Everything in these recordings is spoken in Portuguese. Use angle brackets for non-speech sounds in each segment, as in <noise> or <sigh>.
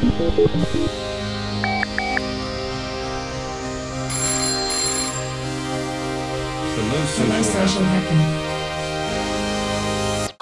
Hello, social, Hello, social.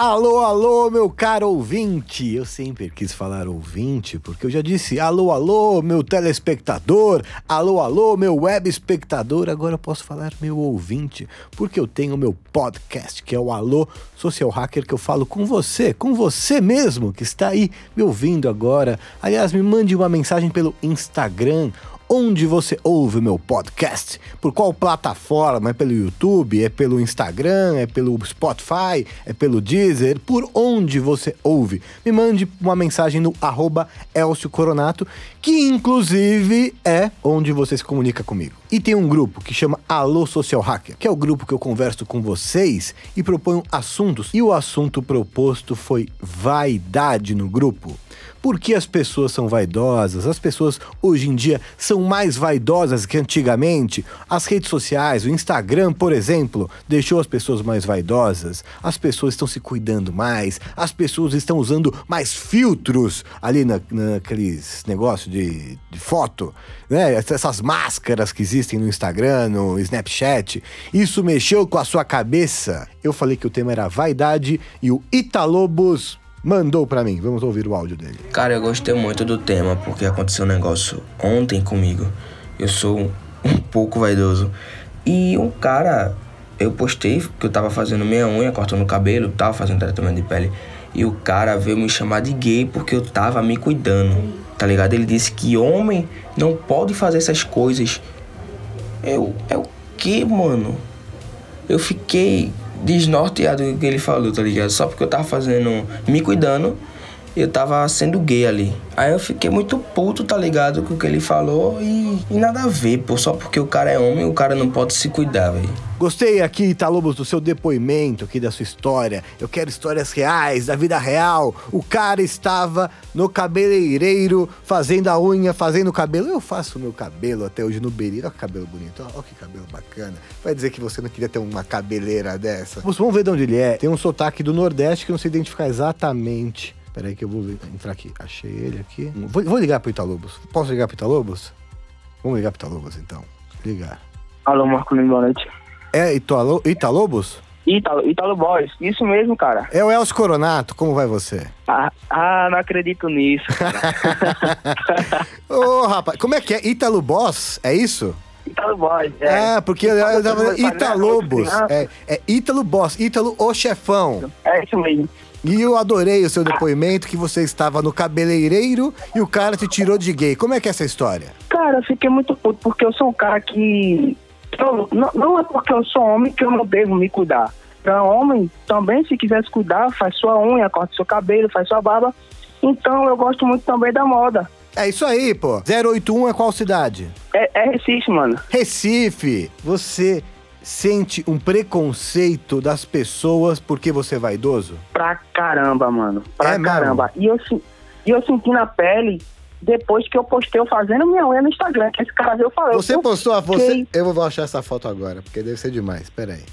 Alô, alô, meu caro ouvinte. Eu sempre quis falar ouvinte, porque eu já disse alô, alô, meu telespectador, alô, alô, meu web espectador. Agora eu posso falar meu ouvinte, porque eu tenho meu podcast, que é o Alô Social Hacker, que eu falo com você, com você mesmo que está aí me ouvindo agora. Aliás, me mande uma mensagem pelo Instagram onde você ouve o meu podcast, por qual plataforma, é pelo YouTube, é pelo Instagram, é pelo Spotify, é pelo Deezer, por onde você ouve. Me mande uma mensagem no arroba Elcio Coronato, que inclusive é onde você se comunica comigo. E tem um grupo que chama Alô Social Hacker, que é o grupo que eu converso com vocês e proponho assuntos. E o assunto proposto foi vaidade no grupo. Por que as pessoas são vaidosas? As pessoas hoje em dia são mais vaidosas que antigamente. As redes sociais, o Instagram, por exemplo, deixou as pessoas mais vaidosas. As pessoas estão se cuidando mais. As pessoas estão usando mais filtros ali na, naqueles negócios de, de foto, né? Essas máscaras que existem no Instagram, no Snapchat. Isso mexeu com a sua cabeça. Eu falei que o tema era vaidade e o Italobos mandou para mim. Vamos ouvir o áudio dele. Cara, eu gostei muito do tema porque aconteceu um negócio ontem comigo. Eu sou um pouco vaidoso. E um cara, eu postei que eu tava fazendo minha unha, cortando o cabelo, tava fazendo tratamento de pele. E o cara veio me chamar de gay porque eu tava me cuidando. Tá ligado? Ele disse que homem não pode fazer essas coisas. Eu, é o que, mano? Eu fiquei desnorteado do que ele falou, tá ligado? Só porque eu tava fazendo. me cuidando, eu tava sendo gay ali. Aí eu fiquei muito puto, tá ligado? Com o que ele falou e, e nada a ver, pô. Só porque o cara é homem, o cara não pode se cuidar, velho. Gostei aqui, Talobos, do seu depoimento aqui da sua história. Eu quero histórias reais, da vida real. O cara estava no cabeleireiro fazendo a unha, fazendo o cabelo. Eu faço meu cabelo até hoje no Beri. Olha que cabelo bonito, olha que cabelo bacana. Vai dizer que você não queria ter uma cabeleira dessa? Vamos ver de onde ele é. Tem um sotaque do Nordeste que não sei identificar exatamente. Peraí que eu vou entrar aqui. Achei ele aqui. Vou, vou ligar pro Italobos. Posso ligar pro Italobos? Vamos ligar pro Italobos então. Ligar. Alô, Marcolino, boa noite. É Italo, Italobos? Italo, Italo Boys, isso mesmo, cara. É o Elcio Coronato, como vai você? Ah, ah não acredito nisso. <laughs> Ô, oh, rapaz, como é que é? Italo Boss, é isso? Italo Boys, é. É, porque eu, eu tava Italobos. É, é Ítalo Boss, Ítalo o chefão. É isso mesmo. E eu adorei o seu depoimento que você estava no cabeleireiro e o cara te tirou de gay. Como é que é essa história? Cara, eu fiquei muito puto porque eu sou um cara que eu, não, não é porque eu sou homem que eu não devo me cuidar. Para homem, também, se quiser se cuidar, faz sua unha, corta seu cabelo, faz sua barba. Então, eu gosto muito também da moda. É isso aí, pô. 081 é qual cidade? É, é Recife, mano. Recife. Você sente um preconceito das pessoas porque você é vaidoso? Pra caramba, mano. Pra é caramba. E eu, e eu senti na pele depois que eu postei eu fazendo minha unha no Instagram, que esse cara veio falando. Você postou a você? Eu vou achar essa foto agora, porque deve ser demais. Pera aí.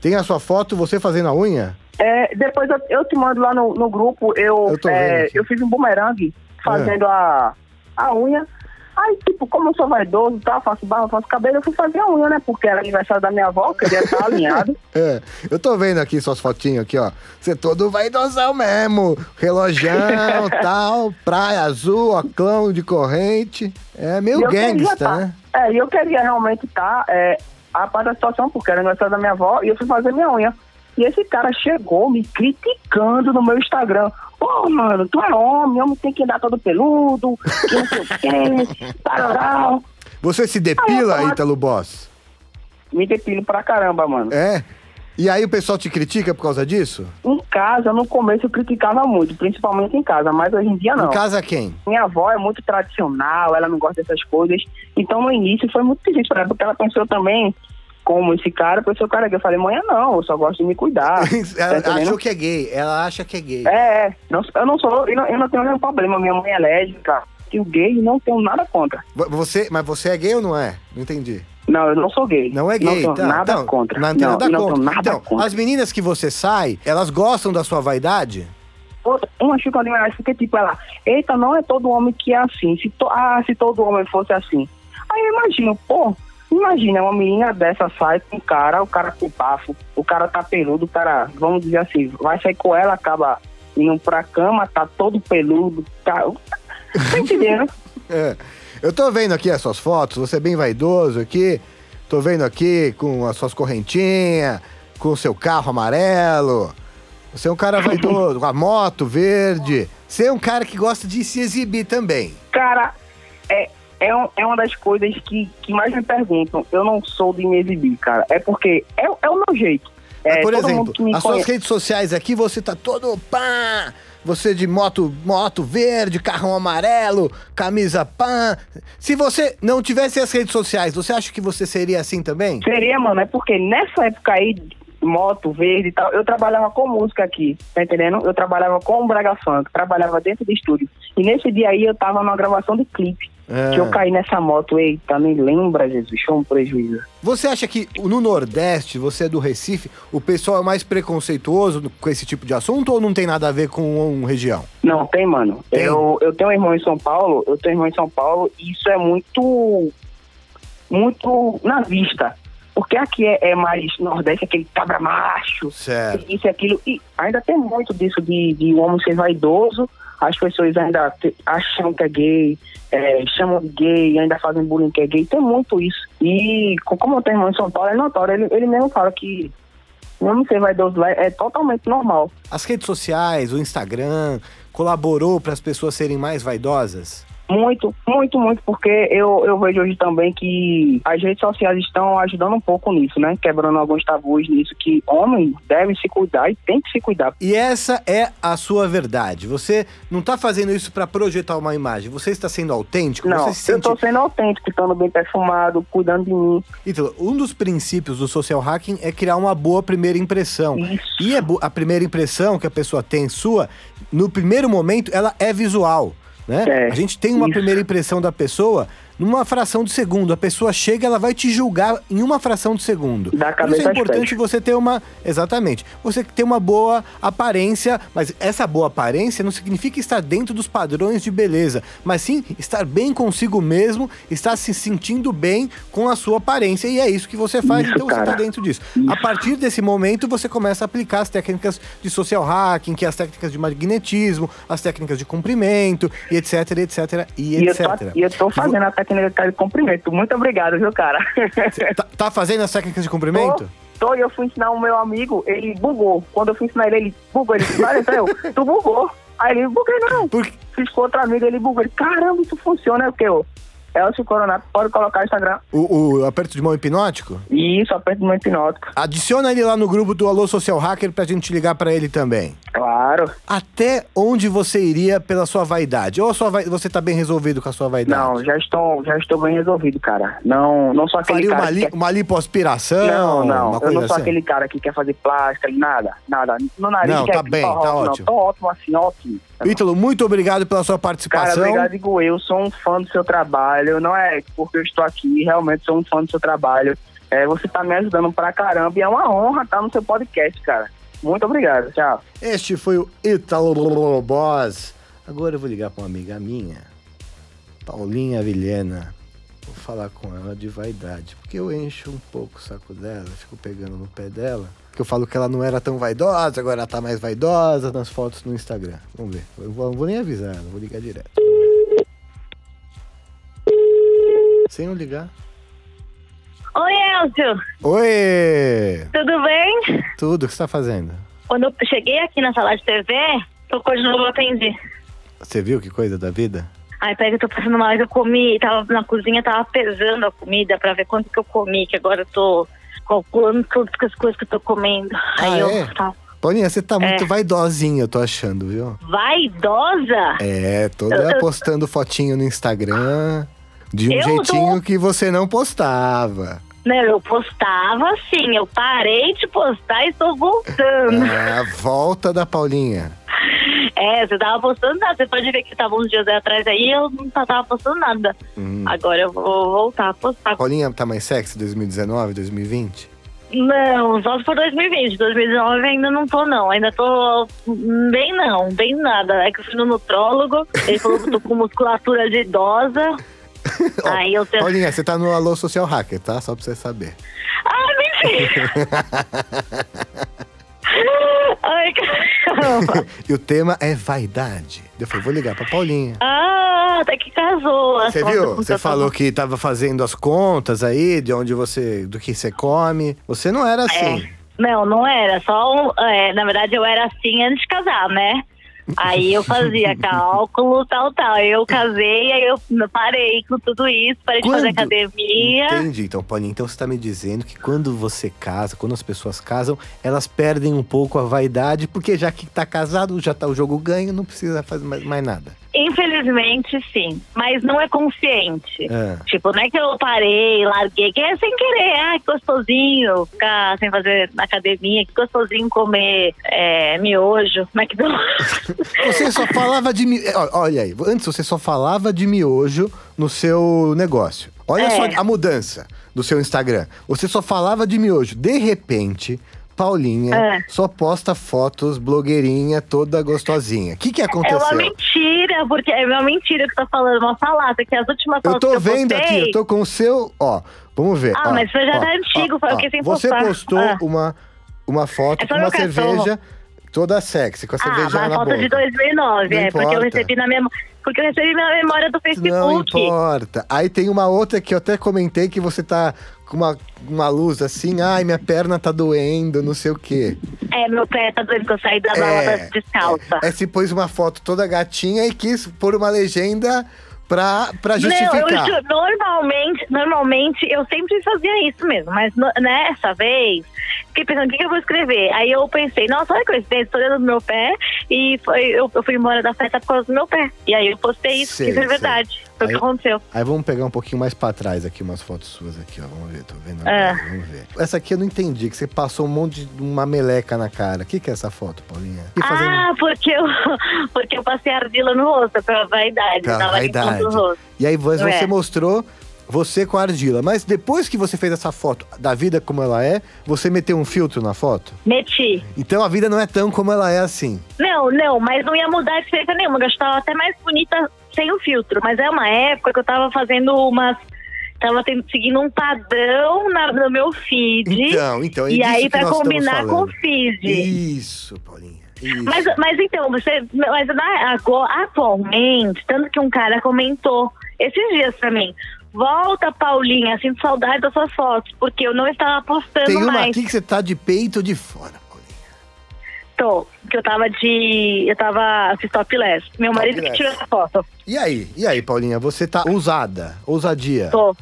Tem a sua foto, você fazendo a unha? É, depois eu, eu te mando lá no, no grupo, eu, eu, é, eu fiz um bumerangue fazendo é. a, a unha. Aí, tipo, como eu sou vaidoso, tá, faço barba, faço cabelo, eu fui fazer a unha, né? Porque era aniversário da minha avó, queria estar alinhado. <laughs> É, eu tô vendo aqui suas fotinhas aqui, ó. Você é todo vaidosão mesmo. Relojão, <laughs> tal, praia azul, clã de corrente. É meio gangsta, tá, né? É, e eu queria realmente estar tá, é, a par da situação, porque era aniversário da minha avó, e eu fui fazer minha unha. E esse cara chegou me criticando no meu Instagram. Pô, mano, tu é homem, homem tem que andar todo peludo, que não sei o quê, tararau. Você se depila, aí, Ítalo Boss? Me depilo pra caramba, mano. É? E aí o pessoal te critica por causa disso? Em casa, no começo eu criticava muito, principalmente em casa, mas hoje em dia não. Em casa quem? Minha avó é muito tradicional, ela não gosta dessas coisas. Então no início foi muito difícil pra ela, porque ela pensou também como esse cara, pensou, cara, que eu falei, mãe, não, eu só gosto de me cuidar. <laughs> ela tá achou que é gay, ela acha que é gay. É, é. não, eu não sou, eu não, eu não tenho nenhum problema, minha mãe é lésbica, e o gay não tenho nada contra. Você, mas você é gay ou não é? Não entendi. Não, eu não sou gay. Não é gay, não tenho tá, nada então, contra. Não, não, nada não contra. nada então, contra. as meninas que você sai, elas gostam da sua vaidade? uma xícara de mais, porque tipo, ela, eita, não é todo homem que é assim. Se to, ah, se todo homem fosse assim. Aí eu imagino, pô, imagina, uma menina dessa sai com um cara, o cara com bafo, o cara tá peludo, o cara, vamos dizer assim, vai sair com ela, acaba indo pra cama, tá todo peludo, tá. Tá entendendo? <laughs> É. Eu tô vendo aqui as suas fotos, você é bem vaidoso aqui. Tô vendo aqui com as suas correntinhas, com o seu carro amarelo. Você é um cara vaidoso, com a moto verde. Você é um cara que gosta de se exibir também. Cara, é, é, um- é uma das coisas que, que mais me perguntam. Eu não sou de me exibir, cara. É porque é, é o meu jeito. É, Por todo exemplo, as suas redes sociais aqui, você tá todo pá! Você de moto, moto verde, carrão amarelo, camisa pá. Se você não tivesse as redes sociais, você acha que você seria assim também? Seria, mano, é porque nessa época aí, moto verde e tal, eu trabalhava com música aqui, tá entendendo? Eu trabalhava com o Braga Funk, trabalhava dentro do estúdio. E nesse dia aí eu tava numa gravação de clipe. É. Que eu caí nessa moto, eita, nem lembra, Jesus, foi um prejuízo. Você acha que no Nordeste, você é do Recife, o pessoal é mais preconceituoso com esse tipo de assunto ou não tem nada a ver com uma região? Não, tem, mano. Tem? Eu, eu tenho um irmão em São Paulo, eu tenho um irmão em São Paulo, e isso é muito. muito na vista. Porque aqui é, é mais Nordeste, aquele cabra macho, Certo. isso e aquilo. E ainda tem muito disso de, de o homem ser vaidoso, as pessoas ainda acham que é gay, é, chamam de gay, ainda fazem bullying que é gay, tem muito isso. E co- como eu tenho irmão em São Paulo, é notório, ele, ele mesmo fala que o homem ser vaidoso lá é totalmente normal. As redes sociais, o Instagram, colaborou para as pessoas serem mais vaidosas? Muito, muito, muito, porque eu, eu vejo hoje também que as redes sociais estão ajudando um pouco nisso, né? Quebrando alguns tabus nisso, que homem deve se cuidar e tem que se cuidar. E essa é a sua verdade. Você não está fazendo isso para projetar uma imagem. Você está sendo autêntico. Não, você se eu sente... tô sendo autêntico, estando bem perfumado, cuidando de mim. Então, um dos princípios do social hacking é criar uma boa primeira impressão. Isso. E é a primeira impressão que a pessoa tem sua, no primeiro momento, ela é visual. Né? É, a gente tem uma primeira impressão da pessoa numa fração de segundo. A pessoa chega, ela vai te julgar em uma fração de segundo. Da Por isso é importante você ter uma. Exatamente. Você ter uma boa aparência, mas essa boa aparência não significa estar dentro dos padrões de beleza, mas sim estar bem consigo mesmo, estar se sentindo bem com a sua aparência. E é isso que você faz, Isso, então você cara. está dentro disso. A partir desse momento, você começa a aplicar as técnicas de social hacking, que é as técnicas de magnetismo, as técnicas de comprimento, e etc, etc, e E eu, etc. tô, e eu tô fazendo a técnica de comprimento. Muito obrigado, viu, cara? Tá, tá fazendo as técnicas de <laughs> comprimento? Tô, tô, e eu fui ensinar o meu amigo, ele bugou. Quando eu fui ensinar ele, ele bugou. Ele disse, eu, tu bugou. Aí ele, buguei não. Por- Fiz com outro amigo, ele bugou. Ele, caramba, isso funciona. É o que eu? Elcio Coronato, pode colocar no Instagram. O, o aperto de mão hipnótico? Isso, aperto no hipnótico. Adiciona ele lá no grupo do Alô Social Hacker pra gente ligar pra ele também. Claro. Até onde você iria pela sua vaidade? Ou sua você tá bem resolvido com a sua vaidade? Não, já estou, já estou bem resolvido, cara. Não, não sou aquele Faria cara uma, li, quer- uma lipoaspiração? Não, não. Eu não sou assim? aquele cara que quer fazer plástica, nada, nada. No nariz Não, quer tá bem, tá rosa, ótimo. Não, tô ótimo assim, ótimo. <laughs> Ítalo, muito obrigado pela sua Cara, participação. obrigado, digo eu. Sou um fã do seu trabalho. Não é porque eu estou aqui, realmente sou um fã do seu trabalho. É, você tá me ajudando pra caramba e é uma honra estar no seu podcast, cara. Muito obrigado, tchau. Este foi o Ítalo Boss. Agora eu vou ligar pra uma amiga minha, Paulinha Vilhena. Falar com ela de vaidade, porque eu encho um pouco o saco dela, fico pegando no pé dela. Porque eu falo que ela não era tão vaidosa, agora ela tá mais vaidosa nas fotos no Instagram. Vamos ver. Eu não vou nem avisar, ela, vou ligar direto. Sem eu ligar. Oi, Elcio. Oi! Tudo bem? Tudo, o que você tá fazendo? Quando eu cheguei aqui na sala de TV, tocou de novo, eu atendi. Você viu que coisa da vida? Aí, peraí que eu tô passando mal, eu comi, tava na cozinha, tava pesando a comida pra ver quanto que eu comi, que agora eu tô calculando todas as coisas que eu tô comendo. Aí eu é? tava Paulinha, você tá muito É. vaidosinha, eu tô achando, viu? vaidosa. É, toda Eu- eu- postando fotinho no Instagram de um Eu jeitinho tô- que você não postava. Não, eu postava assim, eu parei de postar e estou voltando. É a volta da Paulinha. É, você tava postando nada. Você pode ver que tava uns dias atrás aí eu não tava postando nada. Hum. Agora eu vou voltar a postar. Paulinha tá mais sexy 2019, 2020? Não, só se for 2020. 2019 ainda não tô, não. Ainda tô bem não, bem nada. É que eu fui no nutrólogo, ele falou que eu tô com musculatura de idosa. <laughs> Aí eu tenho... Paulinha, você tá no Alô Social Hacker, tá? Só pra você saber. Ah, mentira! <laughs> <laughs> E o tema é vaidade. Eu falei, vou ligar pra Paulinha. Ah, até que casou. As Você viu? Você falou tava- que tava fazendo as contas aí, de onde você. do que você come. Você não era assim. Não, não era. Só é, na verdade, eu era assim antes de casar, né? Aí eu fazia <laughs> cálculo, tal, tal. Aí eu casei, aí eu parei com tudo isso, parei de fazer Quando? academia. Entendi. Então, Paulinha, então você tá me dizendo que quando você casa, quando as pessoas casam, elas perdem um pouco a vaidade, porque já que tá casado, já tá o jogo ganho, não precisa fazer mais, mais nada. Infelizmente, sim. Mas não é consciente. É. Tipo, não é que eu parei, larguei, que é sem querer. Ah, que gostosinho ficar sem fazer na academia, que gostosinho comer é, miojo, McDonald's. Você só falava de miojo. Olha aí, antes você só falava de miojo no seu negócio. Olha É. só a mudança do seu Instagram. Você só falava de miojo. De repente, Paulinha É. só posta fotos blogueirinha toda gostosinha. O que, que É aconteceu? uma mentira, porque é uma mentira que tô falando, uma falata, que as últimas Eu fotos tô eu vendo aqui, postei- eu tô com o seu. Ó, vamos ver. Ah, ó, mas isso já ó, tá antigo, foi o que sem Você postar. postou Ah. uma, uma foto É com uma cachorro. Toda sexy, com a Ah, cerveja mas na foto boca. de 2009, Não é, porque eu importa. recebi na memória. Porque eu recebi na memória do Não Facebook. importa. Aí tem uma outra que eu até comentei que você tá com uma, uma luz assim, ai, minha perna tá doendo, não sei o quê. É, meu pé tá doendo que eu saí da balada descalça. É, é, se pôs uma foto toda gatinha e quis pôr uma legenda pra, pra Não, eu justificar. ju- normalmente, normalmente eu sempre fazia isso mesmo, mas no- nessa vez, fiquei pensando, o que, que eu vou escrever? Aí eu pensei, nossa, olha que coincidência, tô olhando no meu pé e foi, eu, eu fui embora da festa por causa do meu pé. E aí eu postei isso, Sei, que isso é sei. Foi o Aí- que aconteceu. Aí vamos pegar um pouquinho mais pra trás aqui, umas fotos suas aqui, ó. Vamos ver, tô vendo É. agora, vamos ver. Essa aqui eu não entendi, que você passou um monte de uma meleca na cara. O que, que é essa foto, Paulinha? Fazendo Ah, porque eu, <laughs> porque eu passei argila no rosto, pela vaidade. Pra vaidade. E aí você É. mostrou você com a argila. Mas depois que você fez essa foto da vida como ela é, você meteu um filtro na foto? Meti. Então a vida não é tão como ela é assim. Não, não, mas não ia mudar de diferença nenhuma. Eu estava até mais bonita sem o filtro. Mas é uma época que eu tava fazendo umas. Tava tendo- seguindo um padrão na- no meu feed. Então, então, é e aí, estamos combinar com o feed. Isso, Paulinha. Isso. Mas, mas então, você. Mas na- agora, atualmente, tanto que um cara comentou esses dias pra mim. Volta, Paulinha, sinto saudade das suas fotos, porque eu não estava postando Tem uma mais. aqui que você tá de peito de fora. Tô, que eu tava de. Eu tava. Fiz topless. Meu marido que tirou essa foto. E aí? E aí, Paulinha? Você tá ousada, ousadia. Tô.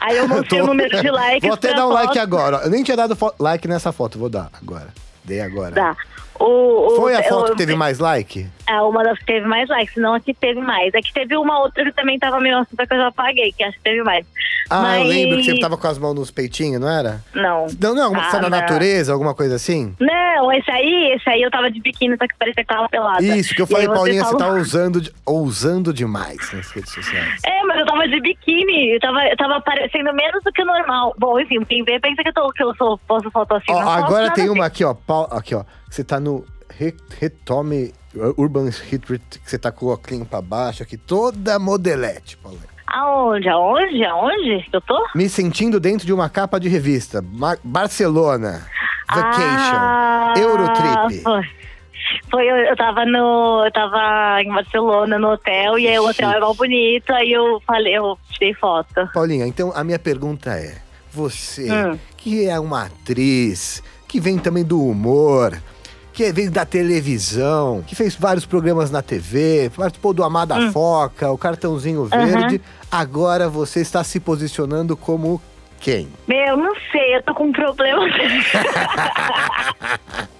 Aí eu <laughs> mostrei Tô- o número de likes. Vou até dar um foto. like agora. Eu nem tinha dado like nessa foto, vou dar agora. Dei agora. Dá. O, o- Foi a eu- foto que teve mais like? É uma das que teve mais likes, não a que teve mais. É que teve uma outra que também tava meio assim, só que eu já apaguei, que acho que teve mais. Ah, Mas... eu lembro que você tava com as mãos nos peitinhos, não era? Não. Não, não, alguma Ah, foi na não. natureza, alguma coisa assim? Não, esse aí, esse aí eu tava de biquíni, só que parecia que tava pelada. Isso, que eu falei, Paulinha, você falou- tá ousando, de- ousando demais nas redes sociais. É, mas eu tava de biquíni, eu tava, eu tava parecendo menos do que o normal. Bom, enfim, quem vê pensa que eu, tô, que eu sou, posso foto assim. Ó, agora tem uma aqui, ó. Pau- Aqui, ó. Você tá no Re- Retome Urban Hit, que você tá com o óculos pra baixo aqui, toda modelete, Paulinha. Aonde? Aonde? Aonde eu tô? Me sentindo dentro de uma capa de revista. Ma- Barcelona. Vacation. Ah, Eurotrip. Foi. Foi, eu, eu tava no. Eu tava em Barcelona no hotel e aí o hotel é mal bonito, aí eu falei, eu tirei foto. Paulinha, então a minha pergunta é: você, Hum. que é uma atriz, que vem também do humor, que vem da televisão, que fez vários programas na TV, participou do Amada Hum. Foca, o Cartãozinho Verde, agora você está se posicionando como quem? Meu, não sei, eu tô com um problema. <laughs>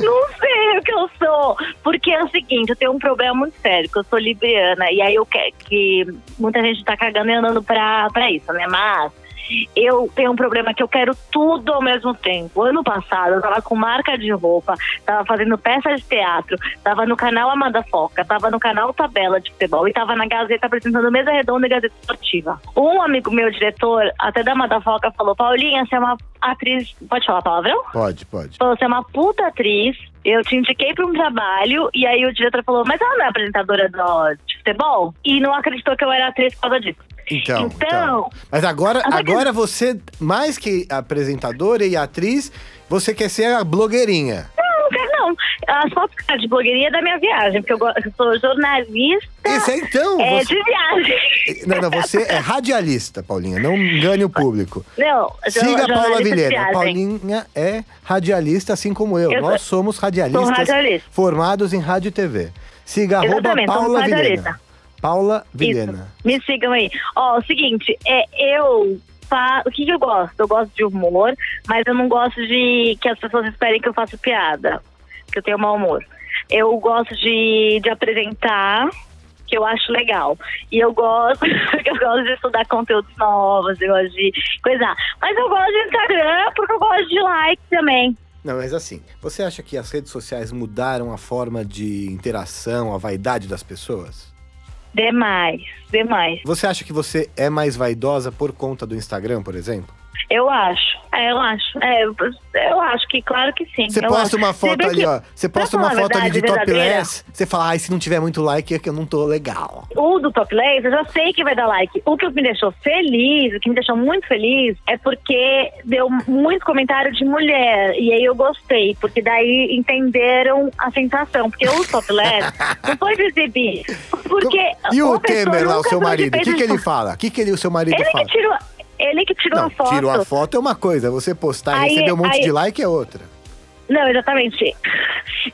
Não sei o que eu sou. Porque é o seguinte, eu tenho um problema muito sério, que eu sou libriana. E aí eu quero que muita gente tá cagando e andando pra, pra isso, né? Mas eu tenho um problema que eu quero tudo ao mesmo tempo. Ano passado, eu tava com marca de roupa, tava fazendo peça de teatro, tava no canal Amanda Foca, tava no canal Tabela de Futebol e tava na Gazeta apresentando Mesa Redonda e Gazeta Esportiva. Um amigo meu, diretor, até da Amanda Foca, falou: Paulinha, você é uma atriz. Pode falar palavrão? Pode, pode. Falou: você é uma puta atriz. Eu te indiquei pra um trabalho e aí o diretor falou: Mas ela não é apresentadora do, de futebol? E não acreditou que eu era atriz por causa disso. Então, Então- então. Mas agora, Agora que- agora você, mais que apresentadora e atriz, você quer ser a blogueirinha. Não, não quero não. As fotos tá de blogueirinha é da minha viagem, porque eu, sou jornalista Esse é então. é, você- de viagem. <laughs> Não, não, você é radialista, Paulinha. Não engane o público. Não, Siga a Paula Vilhena. Paulinha é radialista, assim como eu. Eu Nós somos radialistas sou radialista. formados em rádio e TV. Siga Exatamente, somos Paula Vilhena. Paula Isso. Vilhena. Me sigam aí. Ó, o seguinte, é, eu. O que, que eu gosto? Eu gosto de humor, mas eu não gosto de que as pessoas esperem que eu faça piada. Que eu tenho mau humor. Eu gosto de, de apresentar, que eu acho legal. E eu gosto, <laughs> eu gosto de estudar conteúdos novos, eu gosto de coisar. Mas eu gosto de Instagram porque eu gosto de like também. Não, mas assim, você acha que as redes sociais mudaram a forma de interação, a vaidade das pessoas? Demais, demais. Você acha que você é mais vaidosa por conta do Instagram, por exemplo? Eu acho. É, eu acho. É, eu, acho que, claro que sim. Você posta acho. uma foto ali, que- ó. Você posta uma foto ali de verdade topless. Você fala, ai, se não tiver muito like é que eu não tô legal. O do Topless, eu já sei que vai dar like. O que me deixou feliz, o que me deixou muito feliz, é porque deu muito comentário de mulher. E aí eu gostei, porque daí entenderam a sensação. Porque o Topless <laughs> não foi exibir. Porque. e o Temer lá, o seu de marido? O que, que de ele fala? O que, que ele, o seu marido Ele fala? que tirou. Ele que tirou Não, a foto. tirou a foto é uma coisa, você postar e receber um monte aí- de like é outra. Não, exatamente.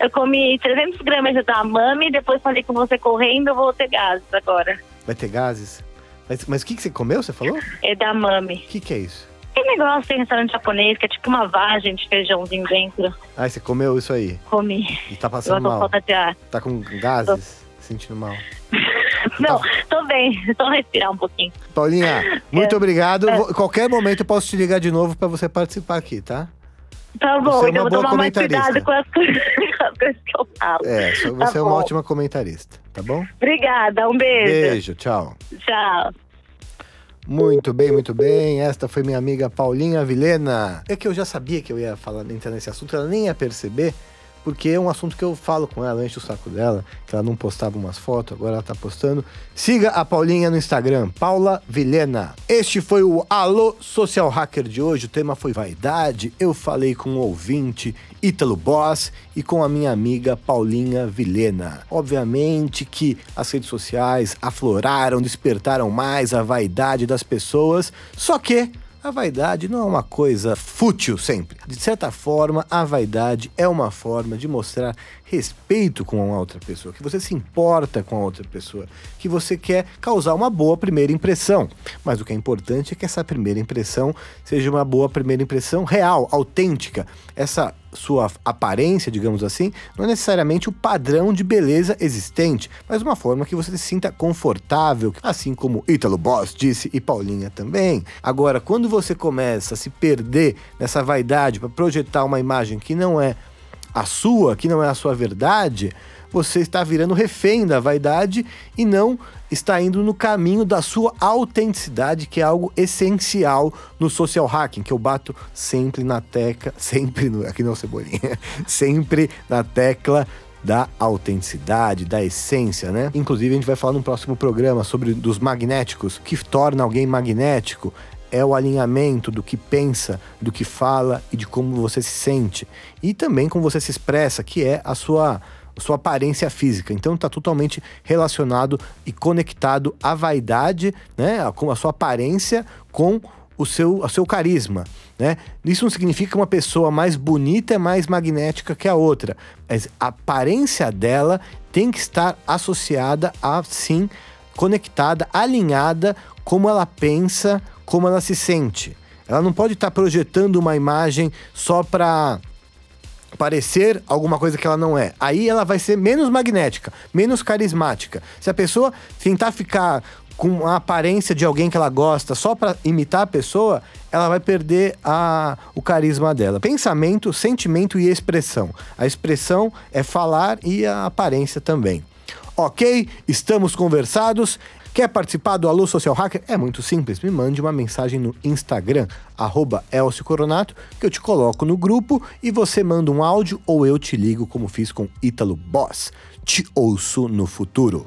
Eu comi 300 gramas de tamame, depois falei com você correndo, eu vou ter gases agora. Vai ter gases? Mas, mas o que, que você comeu, você falou? O É da mami. que, que é isso? Tem negócio tem restaurante japonês que é tipo uma vagem de feijãozinho dentro. Ah, você comeu isso aí Comi. e tá passando tô mal. falta de ar. Tá com gases? Sentindo mal. <laughs> Não, tô bem. Só respirar um pouquinho. Paulinha, muito É. obrigado. É. Vou- qualquer momento eu posso te ligar de novo pra você participar aqui, tá? Tá bom, é então vou tomar mais cuidado com as <laughs> coisas, com as coisas que eu falo. É, Tá você é uma bom. ótima comentarista, tá bom? Obrigada, um beijo. Beijo, tchau. Tchau. Muito bem, muito bem. Esta foi minha amiga Paulinha Vilhena. É que eu já sabia que eu ia falar, entrar nesse assunto, ela nem ia perceber, porque é um assunto que eu falo com ela, eu encho o saco dela, que ela não postava umas fotos, agora ela tá postando. Siga a Paulinha no Instagram, Paula Vilhena. Este foi o Alô Social Hacker de hoje. O tema foi vaidade. Eu falei com o ouvinte Ítalo Boss e com a minha amiga Paulinha Vilhena. Obviamente que as redes sociais afloraram, despertaram mais a vaidade das pessoas, só que a vaidade não é uma coisa fútil sempre. De certa forma, a vaidade é uma forma de mostrar respeito com a outra pessoa, que você se importa com a outra pessoa, que você quer causar uma boa primeira impressão. Mas o que é importante é que essa primeira impressão seja uma boa primeira impressão real, autêntica. Essa sua aparência, digamos assim, não é necessariamente o padrão de beleza existente, mas uma forma que você se sinta confortável, assim como Ítalo Boss disse e Paulinha também. Agora, quando você começa a se perder nessa vaidade para projetar uma imagem que não é a sua, que não é a sua verdade, você está virando refém da vaidade e não está indo no caminho da sua autenticidade, que é algo essencial no social hacking, que eu bato sempre na tecla, <laughs> sempre no, aqui não cebolinha, <laughs> sempre na tecla da autenticidade, da essência, né? Inclusive a gente vai falar no próximo programa sobre dos magnéticos, o que torna alguém magnético é o alinhamento do que pensa, do que fala e de como você se sente. E também como você se expressa, que é a sua, sua aparência física. Então está totalmente relacionado e conectado à vaidade, né? Com a sua aparência com o seu, o seu carisma. Né? Isso não significa que uma pessoa mais bonita é mais magnética que a outra, mas a aparência dela tem que estar associada a, sim, conectada, alinhada como ela pensa, como ela se sente. Ela não pode estar projetando uma imagem só para parecer alguma coisa que ela não é. Aí ela vai ser menos magnética, menos carismática. Se a pessoa tentar ficar com a aparência de alguém que ela gosta só para imitar a pessoa, ela vai perder a, o carisma dela. Pensamento, sentimento e expressão. A expressão é falar e a aparência também. Ok, estamos conversados. Quer participar do Alô Social Hacker? É muito simples, me mande uma mensagem no Instagram, arroba Elcio Coronato, que eu te coloco no grupo e você manda um áudio ou eu te ligo como fiz com Ítalo Boss. Te ouço no futuro.